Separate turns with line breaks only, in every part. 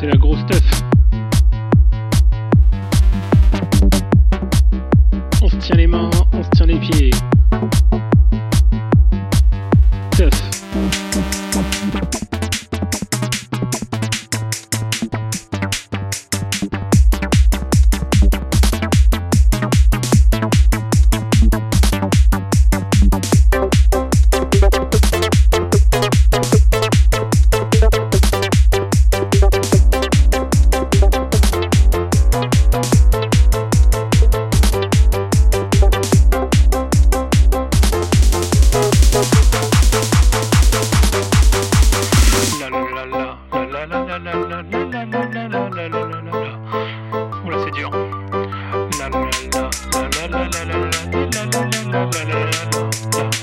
c'est la grosse teuf. On se tient les mains, on se tient les pieds.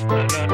Thank you.